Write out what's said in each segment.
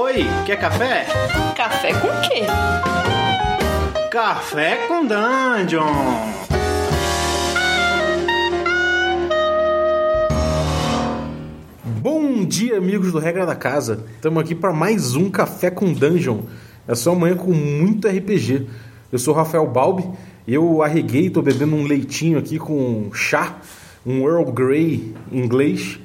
Oi, quer café? Café com quê? Café com Dungeon! Bom dia, amigos do Regra da Casa. Estamos aqui para mais um Café com Dungeon. É só amanhã com muito RPG. Eu sou o Rafael Balbi. Eu arreguei, tô bebendo um leitinho aqui com chá, um Earl Grey inglês.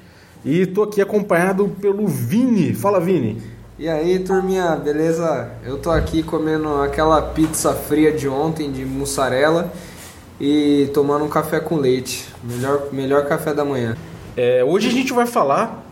E tô aqui acompanhado pelo Vini. Fala, Vini. E aí, turminha, beleza? Eu tô aqui comendo aquela pizza fria de ontem de mussarela e tomando um café com leite. Melhor, melhor café da manhã. É, hoje a gente vai falar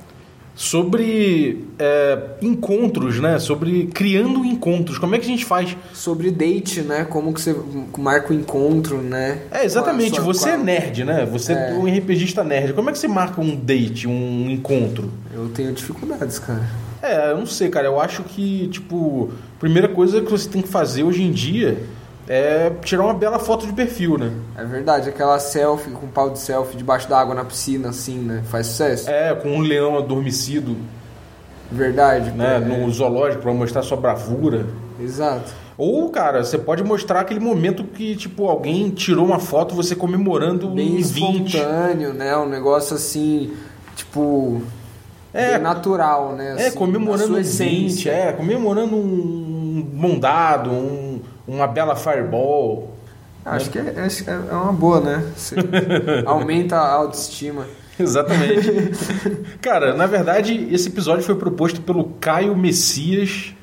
sobre é, encontros, né? Sobre criando encontros. Como é que a gente faz? Sobre date, né? Como que você marca o encontro, né? É, exatamente. Sua- você é a- nerd, né? Você é É. um RPGista nerd. Como é que você marca um date, um encontro? Eu tenho dificuldades, cara. É, eu não sei, cara. Eu acho que, tipo, a primeira coisa que você tem que fazer hoje em dia é tirar uma bela foto de perfil, né? É verdade, aquela selfie com pau de selfie debaixo da água na piscina, assim, né? Faz sucesso. É, com um leão adormecido, Verdade. né? é. No zoológico pra mostrar sua bravura. Exato. Ou, cara, você pode mostrar aquele momento que, tipo, alguém tirou uma foto você comemorando Bem um 20. espontâneo, né? Um negócio assim, tipo. É. natural, né? É, assim, comemorando na um sua 20, essência. é, comemorando um bom dado, um, uma bela fireball. Acho que é, acho que é uma boa, né? Você aumenta a autoestima. Exatamente. Cara, na verdade, esse episódio foi proposto pelo Caio Messias,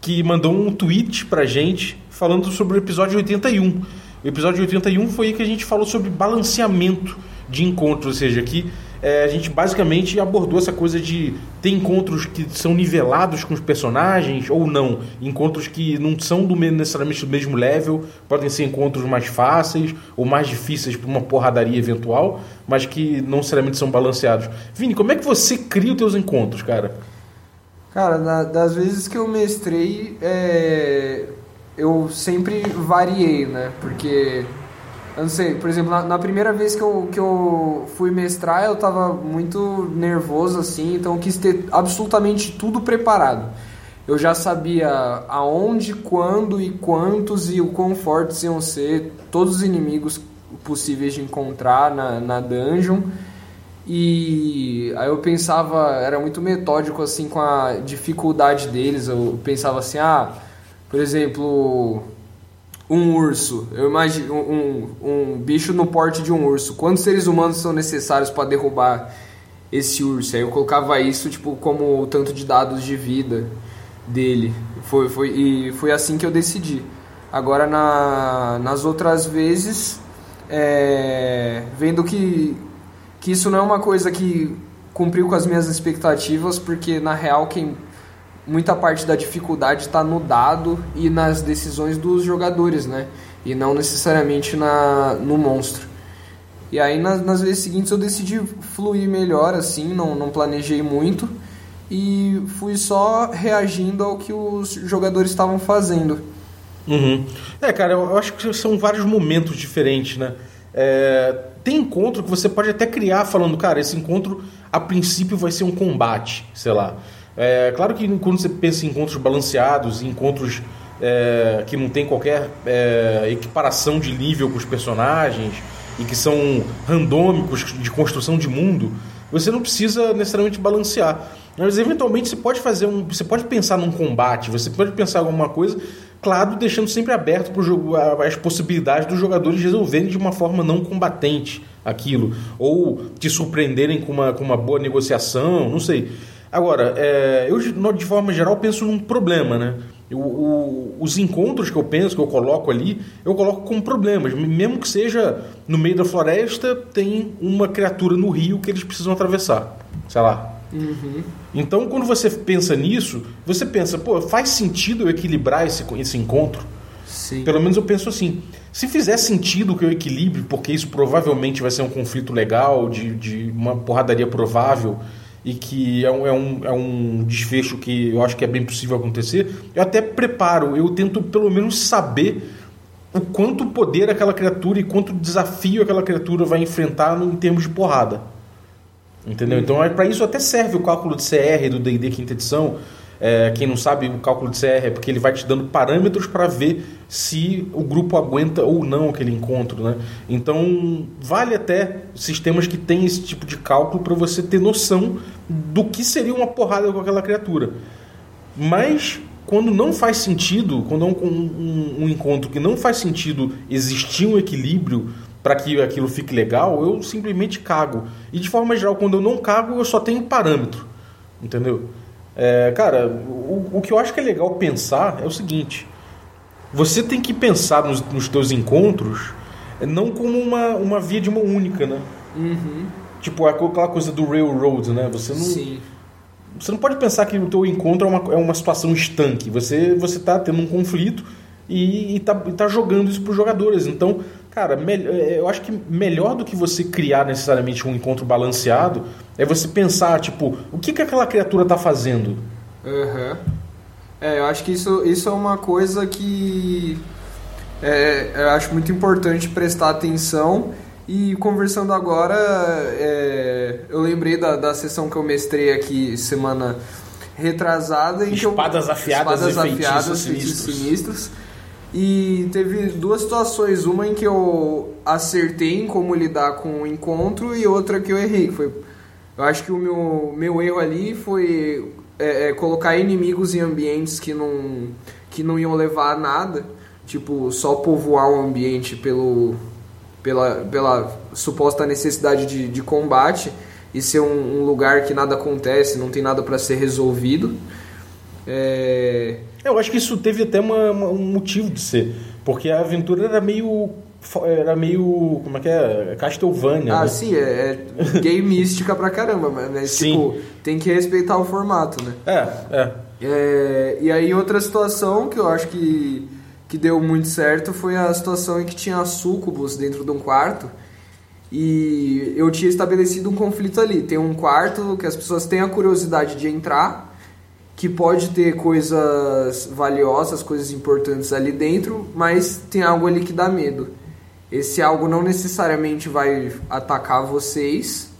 que mandou um tweet pra gente falando sobre o episódio 81. O episódio 81 foi aí que a gente falou sobre balanceamento de encontros, ou seja, que é, a gente basicamente abordou essa coisa de ter encontros que são nivelados com os personagens ou não. Encontros que não são do mesmo, necessariamente do mesmo level, podem ser encontros mais fáceis ou mais difíceis para uma porradaria eventual, mas que não necessariamente são balanceados. Vini, como é que você cria os teus encontros, cara? Cara, da- das vezes que eu mestrei, é, eu sempre variei, né? Porque, eu não sei, por exemplo, na, na primeira vez que eu, que eu fui mestrar, eu tava muito nervoso, assim, então eu quis ter absolutamente tudo preparado. Eu já sabia aonde, quando e quantos e o quão fortes iam ser todos os inimigos possíveis de encontrar na, na dungeon. E aí eu pensava, era muito metódico assim com a dificuldade deles. Eu pensava assim, ah, por exemplo, um urso. Eu imagino um, um bicho no porte de um urso. Quantos seres humanos são necessários para derrubar esse urso? Aí eu colocava isso tipo como o tanto de dados de vida dele. Foi, foi, e foi assim que eu decidi. Agora na, nas outras vezes, é, vendo que, que isso não é uma coisa que cumpriu com as minhas expectativas, porque na real quem muita parte da dificuldade está no dado e nas decisões dos jogadores, né? E não necessariamente na, no monstro. E aí nas, nas vezes seguintes eu decidi fluir melhor, assim, não, não planejei muito e fui só reagindo ao que os jogadores estavam fazendo. Uhum. É, cara, eu acho que são vários momentos diferentes, né? É, tem encontro que você pode até criar falando, cara, esse encontro a princípio vai ser um combate, sei lá. É, claro que quando você pensa em encontros balanceados, encontros é, que não tem qualquer é, equiparação de nível com os personagens e que são randômicos de construção de mundo, você não precisa necessariamente balancear. Mas eventualmente você pode fazer um. Você pode pensar num combate, você pode pensar em alguma coisa, claro, deixando sempre aberto para jogo a- as possibilidades dos jogadores resolverem de uma forma não combatente aquilo. Ou te surpreenderem com uma, com uma boa negociação, não sei. Agora, é, eu de forma geral penso num problema, né? Eu- o- os encontros que eu penso, que eu coloco ali, eu coloco como problemas. Mesmo que seja no meio da floresta, tem uma criatura no rio que eles precisam atravessar. Sei lá. Então, quando você pensa nisso, você pensa, pô, faz sentido eu equilibrar esse, esse encontro? Sim. Pelo menos eu penso assim. Se fizer sentido que eu equilibre, porque isso provavelmente vai ser um conflito legal, de, de uma porradaria provável, e que é um, é, um, é um desfecho que eu acho que é bem possível acontecer, eu até preparo, eu tento pelo menos saber o quanto poder aquela criatura e quanto desafio aquela criatura vai enfrentar em termos de porrada. Entendeu? Então, para isso até serve o cálculo de CR do D&D quinta edição. É, quem não sabe, o cálculo de CR é porque ele vai te dando parâmetros para ver se o grupo aguenta ou não aquele encontro. Né? Então, vale até sistemas que têm esse tipo de cálculo para você ter noção do que seria uma porrada com aquela criatura. Mas quando não faz sentido, quando é um, um, um encontro que não faz sentido existir um equilíbrio para que aquilo fique legal, eu simplesmente cago. E de forma geral, quando eu não cago, eu só tenho parâmetro. Entendeu? É, cara, o, o que eu acho que é legal pensar é o seguinte: você tem que pensar nos, nos teus encontros não como uma, uma via de mão única, né? Uhum. Tipo, aquela coisa do railroad, né? Você não. Sim. Você não pode pensar que o teu encontro é uma, é uma situação estanque. Você você está tendo um conflito e está tá jogando isso para os jogadores. Então, cara, é, eu acho que melhor do que você criar necessariamente um encontro balanceado é você pensar, tipo, o que, que aquela criatura está fazendo? Uhum. É, eu acho que isso, isso é uma coisa que é, eu acho muito importante prestar atenção. E conversando agora, é, eu lembrei da, da sessão que eu mestrei aqui semana retrasada. Em espadas eu, afiadas espadas e afiadas, sinistros. sinistros. E teve duas situações, uma em que eu acertei em como lidar com o encontro e outra que eu errei. Foi, eu acho que o meu, meu erro ali foi é, é, colocar inimigos em ambientes que não, que não iam levar a nada. Tipo, só povoar um ambiente pelo, pela, pela suposta necessidade de, de combate e ser um, um lugar que nada acontece, não tem nada para ser resolvido. É... Eu acho que isso teve até uma, uma, um motivo de ser, porque a aventura era meio era meio. Como é que é? Castlevania. Ah, né? sim, é, é gay mística pra caramba, mas Sim. tipo, tem que respeitar o formato, né? É, é. É, e aí outra situação que eu acho que, que deu muito certo foi a situação em que tinha sucubus dentro de um quarto e eu tinha estabelecido um conflito ali. Tem um quarto que as pessoas têm a curiosidade de entrar, que pode ter coisas valiosas, coisas importantes ali dentro, mas tem algo ali que dá medo. Esse algo não necessariamente vai atacar vocês,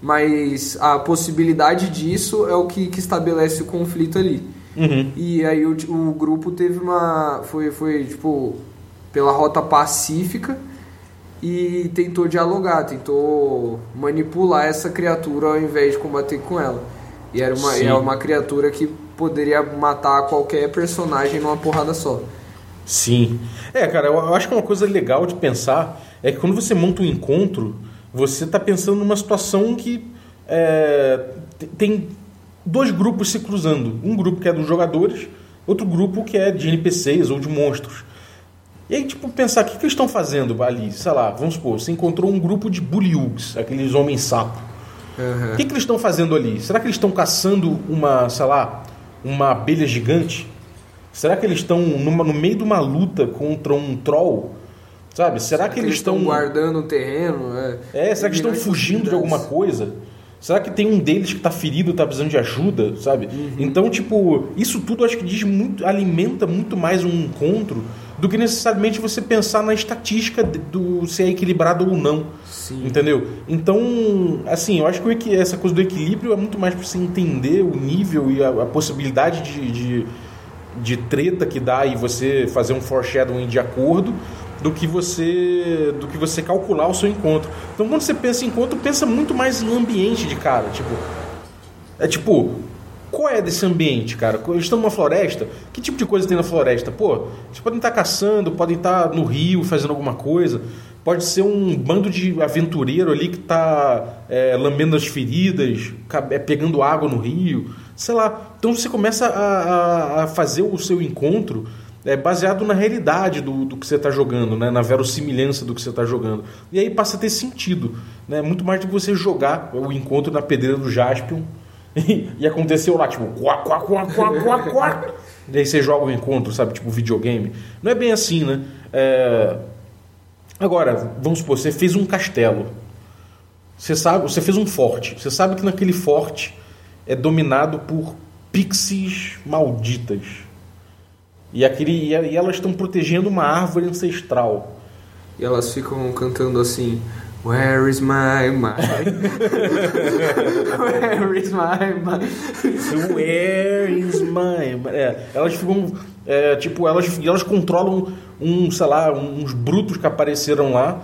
mas a possibilidade disso é o que, que estabelece o conflito ali. Uhum. E aí o, o grupo teve uma. Foi, foi tipo pela rota pacífica e tentou dialogar, tentou manipular essa criatura ao invés de combater com ela. E era uma, Sim. é uma criatura que poderia matar qualquer personagem numa porrada só. Sim. É, cara, eu acho que uma coisa legal de pensar é que quando você monta um encontro, você está pensando numa situação que é, te- tem dois grupos se cruzando. Um grupo que é dos jogadores, outro grupo que é de NPCs ou de monstros. E aí, tipo, pensar, o que, que eles estão fazendo ali? Sei lá, vamos supor, você encontrou um grupo de buliugs, aqueles homens-sapo. O que, que eles estão fazendo ali? Será que eles estão caçando uma, sei lá, uma abelha gigante? Será que eles estão no meio de uma luta contra um troll? Sabe? Será, que, eles estão. guardando o terreno? É, É, será que estão fugindo de alguma coisa? Será que tem um deles que está ferido, está precisando de ajuda, sabe? Uhum. Então, tipo, isso tudo acho que diz muito, alimenta muito mais um encontro do que necessariamente você pensar na estatística do se é equilibrado ou não. Sim. Entendeu? Então, assim, eu acho que essa coisa do equilíbrio é muito mais para você entender o nível e a, a possibilidade de, de, de treta que dá e você fazer um foreshadowing de acordo do que você do que você calcular o seu encontro. Então, quando você pensa em encontro, pensa muito mais em ambiente de cara, tipo, é tipo, qual é desse ambiente, cara? Eles estão numa floresta? Que tipo de coisa tem na floresta? Pô, eles podem estar caçando, podem estar no rio fazendo alguma coisa. Pode ser um bando de aventureiro ali que está lambendo as feridas, é, pegando água no rio, sei lá. Então você começa a, a- a fazer o seu encontro é, baseado na realidade do, do que você está jogando, né? na verossimilhança do que você está jogando. E aí passa a ter sentido. Né? Muito mais do que você jogar o encontro na pedreira do Jaspion e, aconteceu lá, tipo, quá, quá, quá, quá, quá, quá. E aí você joga o encontro, sabe? Tipo videogame. Não é bem assim, né? É, Agora, vamos supor, você fez um castelo. Você sabe, você fez um forte. Você sabe que naquele forte é dominado por pixies malditas. E, aquele, e elas estão protegendo uma árvore ancestral. E elas ficam cantando assim: Where is my mind? Where is my mind? Where is my mãe. É, elas ficam. É, tipo, elas, elas controlam um, sei lá, uns brutos que apareceram lá.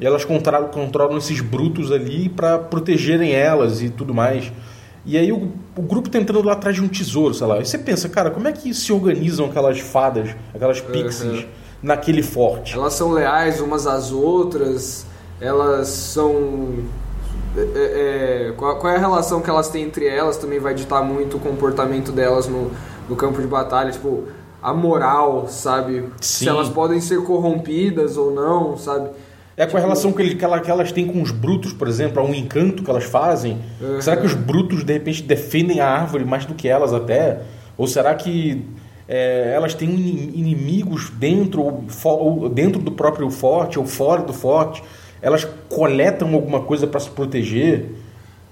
E elas controlam, controlam esses brutos ali para protegerem elas e tudo mais. E aí o, o grupo tá entrando lá atrás de um tesouro, sei lá. E você pensa, cara, como é que se organizam aquelas fadas, aquelas pixies uhum. naquele forte? Elas são leais umas às outras, elas são. É, é, é qual, qual, é a relação que elas têm entre elas também vai ditar muito o comportamento delas no, no campo de batalha. Tipo, a moral, sabe? Sim. Se elas podem ser corrompidas ou não, sabe? É com a relação que, ele, que, ela, que, elas têm com os brutos, por exemplo, a um encanto que elas fazem. Uhum. Será que os brutos, de repente, defendem a árvore mais do que elas até? Ou será que é, elas têm inimigos dentro, ou, dentro do próprio forte ou fora do forte? Elas coletam alguma coisa para se proteger?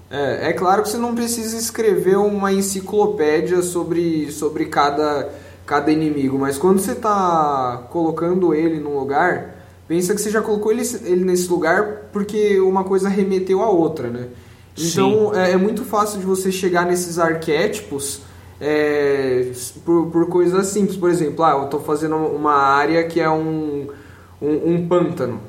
É, é claro que você não precisa escrever uma enciclopédia sobre, sobre cada, cada inimigo, mas quando você está colocando ele num lugar pensa que você já colocou ele, ele nesse lugar porque uma coisa remeteu à outra, né? Então é, é, muito fácil de você chegar nesses arquétipos é, por, por coisas simples. Por exemplo, ah, eu estou fazendo uma área que é um, um, um pântano.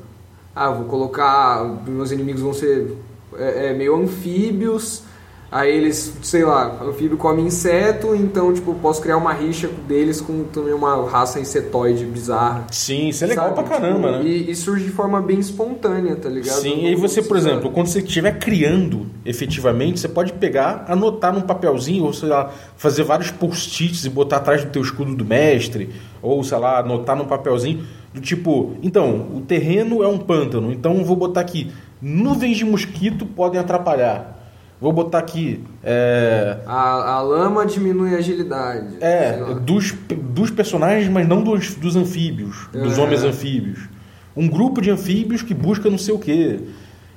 Ah, vou colocar. Meus inimigos vão ser é, é meio anfíbios Aí eles, sei lá, anfíbio come inseto, então, tipo, posso criar uma rixa deles com também uma raça insetoide bizarra. Sim, isso é legal sabe? pra caramba, tipo, né? E, e, surge de forma bem espontânea, tá ligado? Sim, e aí você, por exemplo, quando você estiver criando efetivamente, você pode pegar, anotar num papelzinho, ou sei lá, fazer vários post-its e botar atrás do teu escudo do mestre, ou sei lá, anotar num papelzinho, do tipo, então, o terreno é um pântano, então vou botar aqui, nuvens de mosquito podem atrapalhar Vou botar aqui. É... A, a lama diminui a agilidade. É, dos, dos personagens, mas não dos, dos anfíbios, dos homens anfíbios. Um grupo de anfíbios que busca não sei o quê.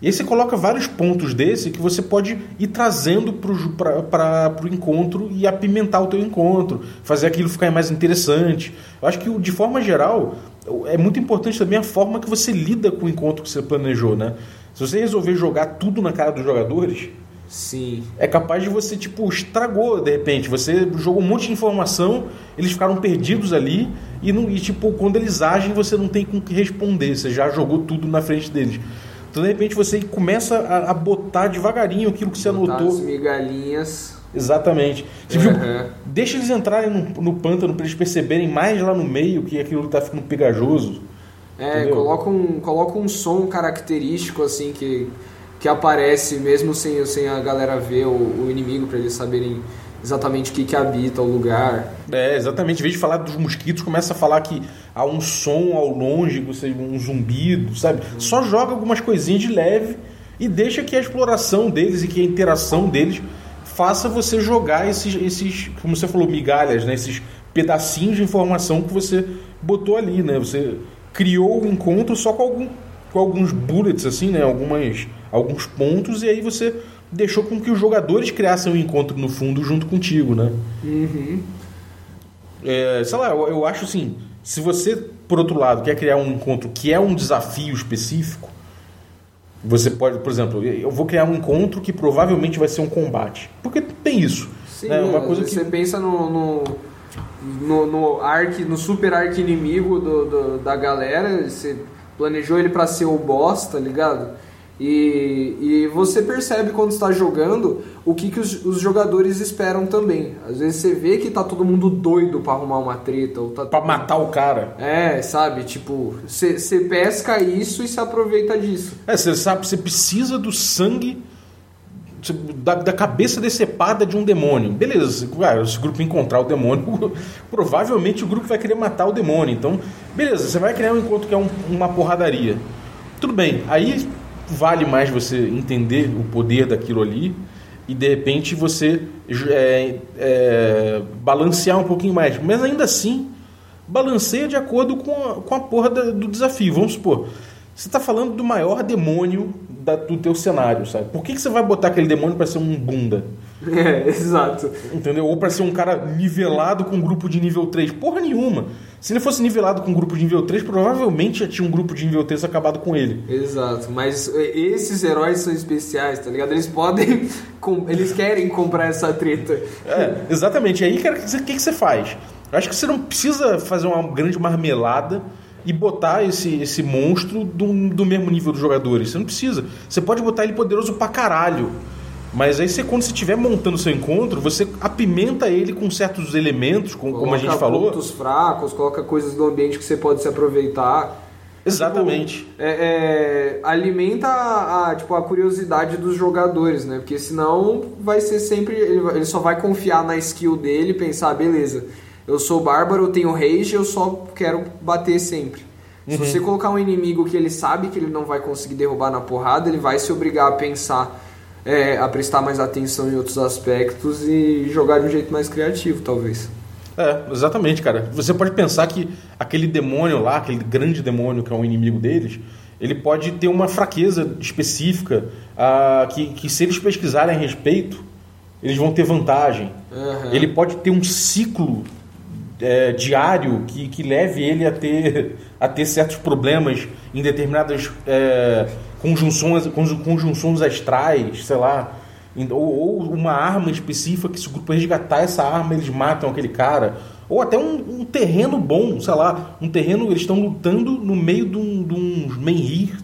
E aí você coloca vários pontos desse que você pode ir trazendo para o encontro e apimentar o teu encontro, fazer aquilo ficar mais interessante. Eu acho que, de forma geral, é muito importante também a forma que você lida com o encontro que você planejou, né? Se você resolver jogar tudo na cara dos jogadores, Sim. É capaz de você, tipo, estragou de repente. Você jogou um monte de informação, eles ficaram perdidos ali e, não, e tipo, quando eles agem, você não tem com o que responder. Você já jogou tudo na frente deles. Então, de repente, você começa a, a botar devagarinho aquilo que você botar anotou. As migalhinhas. Exatamente. uhum. deixa eles entrarem no, no pântano para eles perceberem mais lá no meio que aquilo está ficando pegajoso. É, coloca um, coloca um som característico assim que que aparece mesmo sem, sem a galera ver o, o inimigo para eles saberem exatamente o que, que habita o lugar. É, exatamente. Em vez de falar dos mosquitos, começa a falar que há um som ao longe, um zumbido, sabe? Uhum. Só joga algumas coisinhas de leve e deixa que a exploração deles e que a interação deles faça você jogar esses, esses como você falou, migalhas, né? Esses pedacinhos de informação que você botou ali, né? Você criou o encontro só com, algum, com alguns bullets, assim, né? Algumas alguns pontos e aí você deixou com que os jogadores criassem um encontro no fundo junto contigo, né? Uhum. É, sei lá, eu, eu acho assim, se você, por outro lado, quer criar um encontro que é um desafio específico, você pode, por exemplo, eu vou criar um encontro que provavelmente vai ser um combate. Porque tem isso. Sim, né? Uma coisa você que... pensa no, no, no, no, arc, no super arc inimigo do, do, da galera, você planejou ele para ser o boss, tá ligado? E, e você percebe quando está jogando o que, que os, os, jogadores esperam também. Às vezes você vê que tá todo mundo doido para arrumar uma treta. Ou tá pra matar o cara. É, sabe? Tipo, você pesca isso e se aproveita disso. É, você sabe, você precisa do sangue da, da, cabeça decepada de um demônio. Beleza, se, ah, se o grupo encontrar o demônio, provavelmente o grupo vai querer matar o demônio. Então, beleza, você vai criar um encontro que é um, uma porradaria. Tudo bem, aí vale mais você entender o poder daquilo ali e de repente você é, é, balancear um pouquinho mais. Mas ainda assim, balanceia de acordo com a, com a porra da, do desafio. Vamos supor, você está falando do maior demônio da, do teu cenário, sabe? Por que, que você vai botar aquele demônio para ser um bunda? É, exato. Entendeu? Ou para ser um cara nivelado com um grupo de nível 3. Porra nenhuma. Se ele fosse nivelado com um grupo de nível 3, provavelmente já tinha um grupo de nível 3 acabado com ele. Exato, mas é, esses heróis são especiais, tá ligado? Eles podem. Eles querem comprar essa treta. É, exatamente. E aí, cara, o que, que você faz? Eu acho que você não precisa fazer uma grande marmelada e botar esse, esse monstro do, do mesmo nível dos jogadores. Você não precisa. Você pode botar ele poderoso pra caralho. Mas aí você, quando você estiver montando seu encontro, você apimenta ele com certos elementos, com, como a gente falou. pontos fracos, coloca coisas do ambiente que você pode se aproveitar. Exatamente. Tipo, é, é, alimenta a, a, tipo, a curiosidade dos jogadores, né? Porque senão vai ser sempre. Ele, ele só vai confiar na skill dele e pensar, beleza, eu sou bárbaro, eu tenho rage, eu só quero bater sempre. Uhum. Se você colocar um inimigo que ele sabe que ele não vai conseguir derrubar na porrada, ele vai se obrigar a pensar é, a prestar mais atenção em outros aspectos e jogar de um jeito mais criativo, talvez. É, exatamente, cara. Você pode pensar que aquele demônio lá, aquele grande demônio que é um inimigo deles, ele pode ter uma fraqueza específica uh, que, que, se eles pesquisarem a respeito, eles vão ter vantagem. Uhum. Ele pode ter um ciclo é, diário que, que leve ele a ter, a ter certos problemas em determinadas é, conjunções, conjunções astrais, sei lá. Ou, ou, uma arma específica que se o grupo resgatar essa arma, eles matam aquele cara. Ou até um, um terreno bom, sei lá, um terreno, eles estão lutando no meio de, um, de menhir,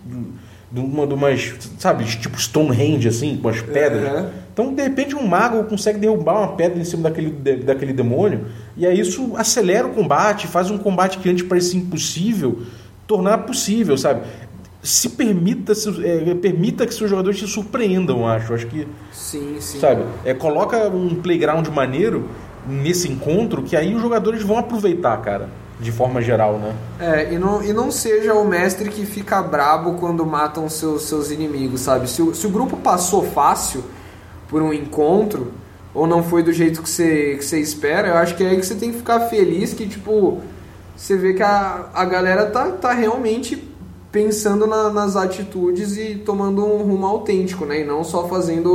de, uma, de umas, sabe, tipo Stonehenge, assim, com as pedras. Uhum. Então, de repente, um mago consegue derrubar uma pedra em cima daquele, daquele demônio, e aí isso acelera o combate, faz um combate que antes parecia impossível, tornar possível, sabe? se permita, se, é, permita que seus jogadores te surpreendam, acho. Acho que. Sim, sim. Sabe? É, coloca um playground maneiro nesse encontro que aí os jogadores vão aproveitar, cara. De forma geral, né? É, e não, e não seja o mestre que fica brabo quando matam seus, seus inimigos, sabe? Se o, se o grupo passou fácil por um encontro, ou não foi do jeito que você, que você espera, eu acho que é aí que você tem que ficar feliz que, tipo, você vê que a, a galera tá, tá realmente pensando na, nas atitudes e tomando um rumo autêntico, né? E não só fazendo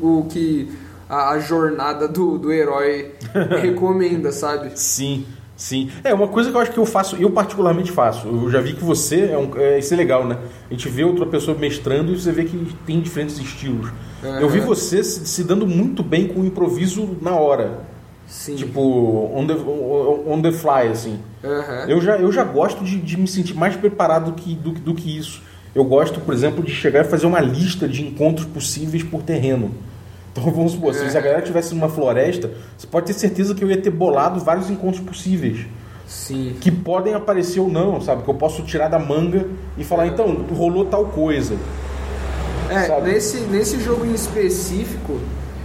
o, o que a, a, jornada do, do herói recomenda, sabe? Sim. Sim. É, uma coisa que eu acho que eu faço, eu particularmente faço. Eu já vi que você é um. É, isso é legal, né? A gente vê outra pessoa mestrando e você vê que tem diferentes estilos. Uhum. Eu vi você se, se, dando muito bem com o improviso na hora. Sim. Tipo, on the, on the fly, assim. Uhum. Eu, já, eu já gosto de, de me sentir mais preparado do que, do, do que isso. Eu gosto, por exemplo, de chegar e fazer uma lista de encontros possíveis por terreno. Então vamos supor, se a galera tivesse numa floresta, você pode ter certeza que eu ia ter bolado vários encontros possíveis. Sim. Que podem aparecer ou não, sabe? Que eu posso tirar da manga e falar, então, rolou tal coisa. É, nesse, nesse jogo em específico,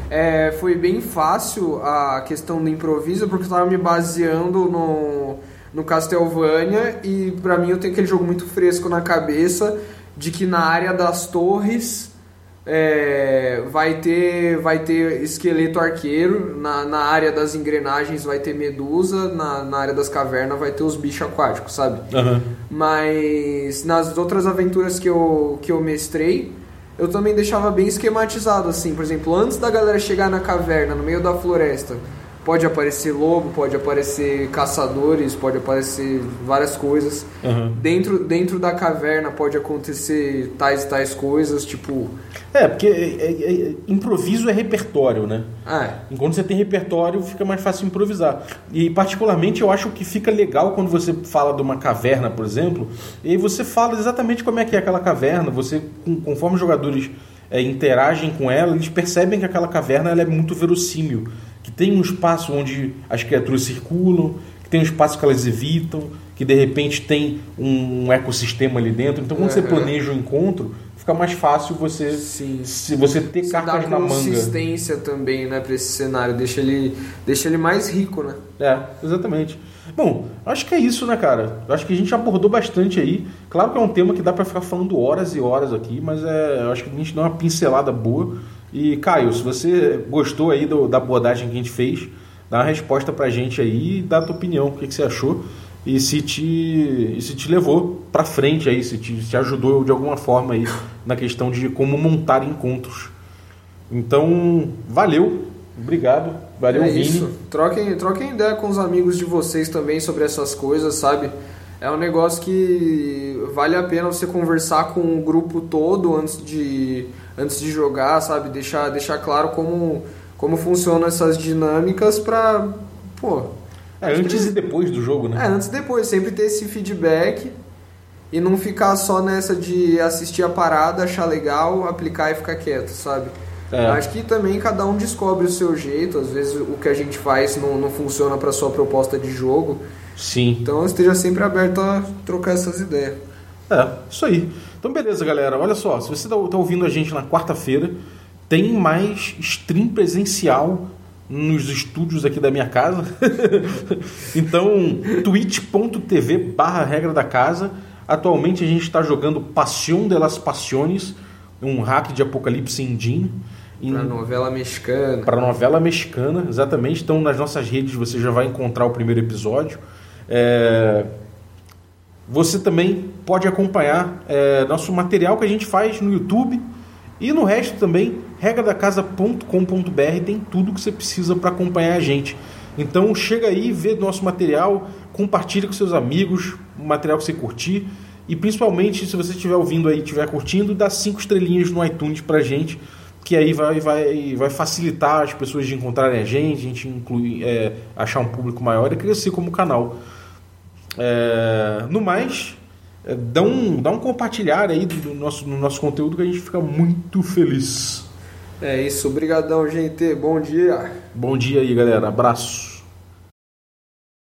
é, foi bem fácil a questão do improviso, porque eu estava me baseando no, no Castlevania e para mim eu tenho aquele jogo muito fresco na cabeça de que na área das torres é, vai ter vai ter esqueleto arqueiro, na, na área das engrenagens vai ter medusa, na, na área das cavernas vai ter os bichos aquáticos, sabe? Uhum. Mas nas outras aventuras que eu, que eu mestrei, eu também deixava bem esquematizado, assim. Por exemplo, antes da galera chegar na caverna, no meio da floresta, pode aparecer lobo, pode aparecer caçadores, pode aparecer várias coisas. Uhum. Dentro, dentro da caverna pode acontecer tais e tais coisas, tipo. É, porque é, é, é, improviso é repertório, né? É. Enquanto você tem repertório, fica mais fácil improvisar. E, particularmente, eu acho que fica legal quando você fala de uma caverna, por exemplo, e você fala exatamente como é que é aquela caverna, você, conforme os jogadores é, interagem com ela, eles percebem que aquela caverna ela é muito verossímil que tem um espaço onde as criaturas circulam, que tem um espaço que elas evitam, que de repente tem um ecossistema ali dentro. Então, quando uhum. você planeja o encontro, fica mais fácil você Sim. se você ter você cartas na manga. consistência também, né, para esse cenário, deixa ele deixa ele mais rico, né? É, exatamente. Bom, acho que é isso, né, cara? Acho que a gente abordou bastante aí. Claro que é um tema que dá para ficar falando horas e horas aqui, mas é, acho que a gente deu uma pincelada boa. E, Caio, se você gostou aí do, da abordagem que a gente fez, dá uma resposta pra gente aí e dá a tua opinião, o que, que você achou e se te, e se te levou para frente aí, se te, se ajudou de alguma forma aí na questão de como montar encontros. Então, valeu Obrigado. Valeu, é Vini. Isso. Troquem, troquem ideia com os amigos de vocês também sobre essas coisas, sabe? É um negócio que vale a pena você conversar com o grupo todo antes de, antes de jogar, sabe? Deixar, deixar claro como, como funcionam essas dinâmicas pra. Pô. É, antes e depois do jogo, né? É, antes e depois, sempre ter esse feedback e não ficar só nessa de assistir a parada, achar legal, aplicar e ficar quieto, sabe? É. Acho que também cada um descobre o seu jeito, às vezes o que a gente faz não, não funciona para sua proposta de jogo. Sim. Então esteja sempre aberto a trocar essas ideias. É, isso aí. Então, beleza, galera. Olha só, se você está ouvindo a gente na quarta-feira, tem mais stream presencial nos estúdios aqui da minha casa. então, twitch.tv barra regra da casa. Atualmente a gente está jogando Passion de las Passiones, um hack de Apocalipse Indinho. Pra novela mexicana. Para novela mexicana, exatamente. Então, nas nossas redes você já vai encontrar o primeiro episódio. É... Você também pode acompanhar é, nosso material que a gente faz no YouTube e no resto também, regradacasa.com.br tem tudo que você precisa para acompanhar a gente. Então chega aí, vê nosso material, compartilha com seus amigos, o material que você curtir e principalmente se você estiver ouvindo aí, estiver curtindo, dá cinco estrelinhas no iTunes pra gente, que aí vai, vai, vai facilitar as pessoas de encontrarem a gente, a gente incluir, é, achar um público maior e crescer como canal. É, no mais, é, dá, um, dá um compartilhar aí do, do nosso, no nosso conteúdo que a gente fica muito feliz. É isso, obrigadão, gente. Bom dia. Bom dia aí, galera. Abraço.